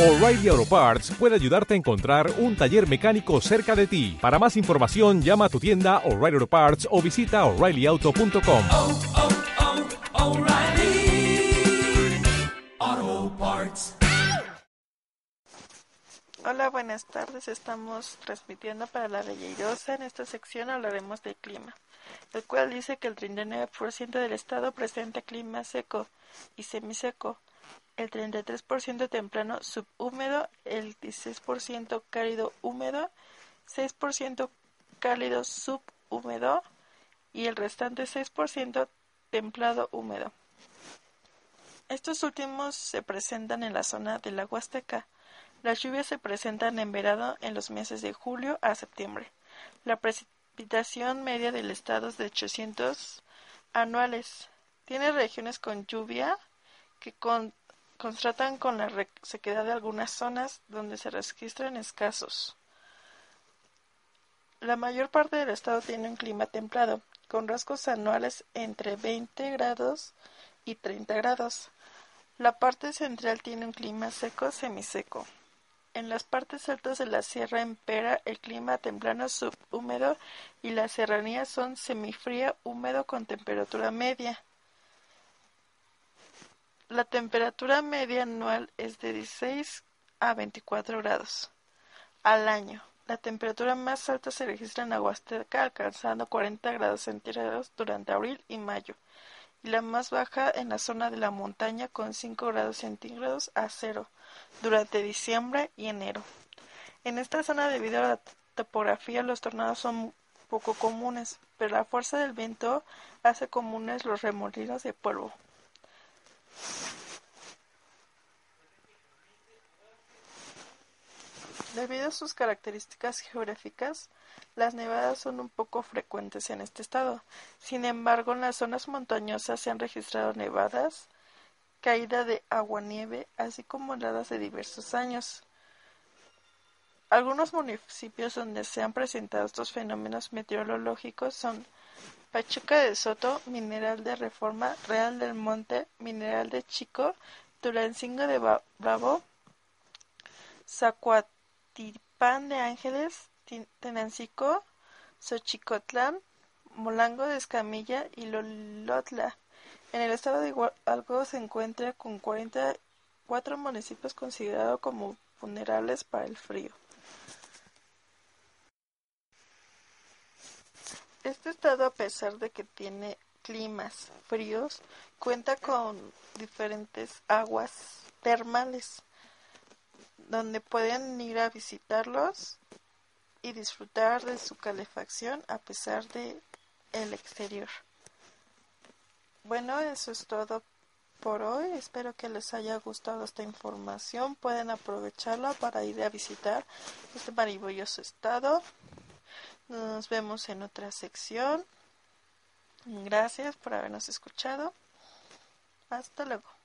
O'Reilly Auto Parts puede ayudarte a encontrar un taller mecánico cerca de ti. Para más información, llama a tu tienda O'Reilly Auto Parts o visita oreillyauto.com. oh, oh, Parts. Hola, buenas tardes. Estamos transmitiendo para la Belleirosa. En esta sección hablaremos del clima, el cual dice que el 39% del estado presenta clima seco y semiseco, el 33% templano subhúmedo, el 16% cálido húmedo, 6% cálido subhúmedo y el restante 6% templado húmedo. Estos últimos se presentan en la zona de la. Las lluvias se presentan en verano en los meses de julio a septiembre. La precipitación media del estado es de 800 anuales. Tiene regiones con lluvia que con, contrastan con la sequedad de algunas zonas donde se registran escasos. La mayor parte del estado tiene un clima templado, con rasgos anuales entre 20 grados y 30 grados. La parte central tiene un clima seco semiseco. En las partes altas de la sierra impera el clima templano subhúmedo y las serranías son semifría húmedo con temperatura media. La temperatura media anual es de 16 a 24 grados al año. La temperatura más alta se registra en la Huasteca, alcanzando 40 grados centígrados durante abril y mayo, y la más baja en la zona de la montaña con 5 grados centígrados a cero durante diciembre y enero. En esta zona, debido a la topografía, los tornados son poco comunes, pero la fuerza del viento hace comunes los remolinos de polvo. Debido a sus características geográficas, las nevadas son un poco frecuentes en este estado. Sin embargo, en las zonas montañosas se han registrado nevadas, caída de aguanieve, así como heladas de diversos años. Algunos municipios donde se han presentado estos fenómenos meteorológicos son Pachuca de Soto, Mineral de Reforma, Real del Monte, Mineral de Chico, Tulancingo de Bravo, Zacuatipán de Ángeles, Tenancico, Xochicotlán, Molango de Escamilla y Lolotla. En el estado de Hidalgo se encuentra con 44 municipios considerados como vulnerables para el frío. Este estado, a pesar de que tiene climas fríos, cuenta con diferentes aguas termales donde pueden ir a visitarlos y disfrutar de su calefacción a pesar de el exterior. Bueno, eso es todo por hoy. Espero que les haya gustado esta información. Pueden aprovecharla para ir a visitar este maravilloso estado. Nos vemos en otra sección. Gracias por habernos escuchado. Hasta luego.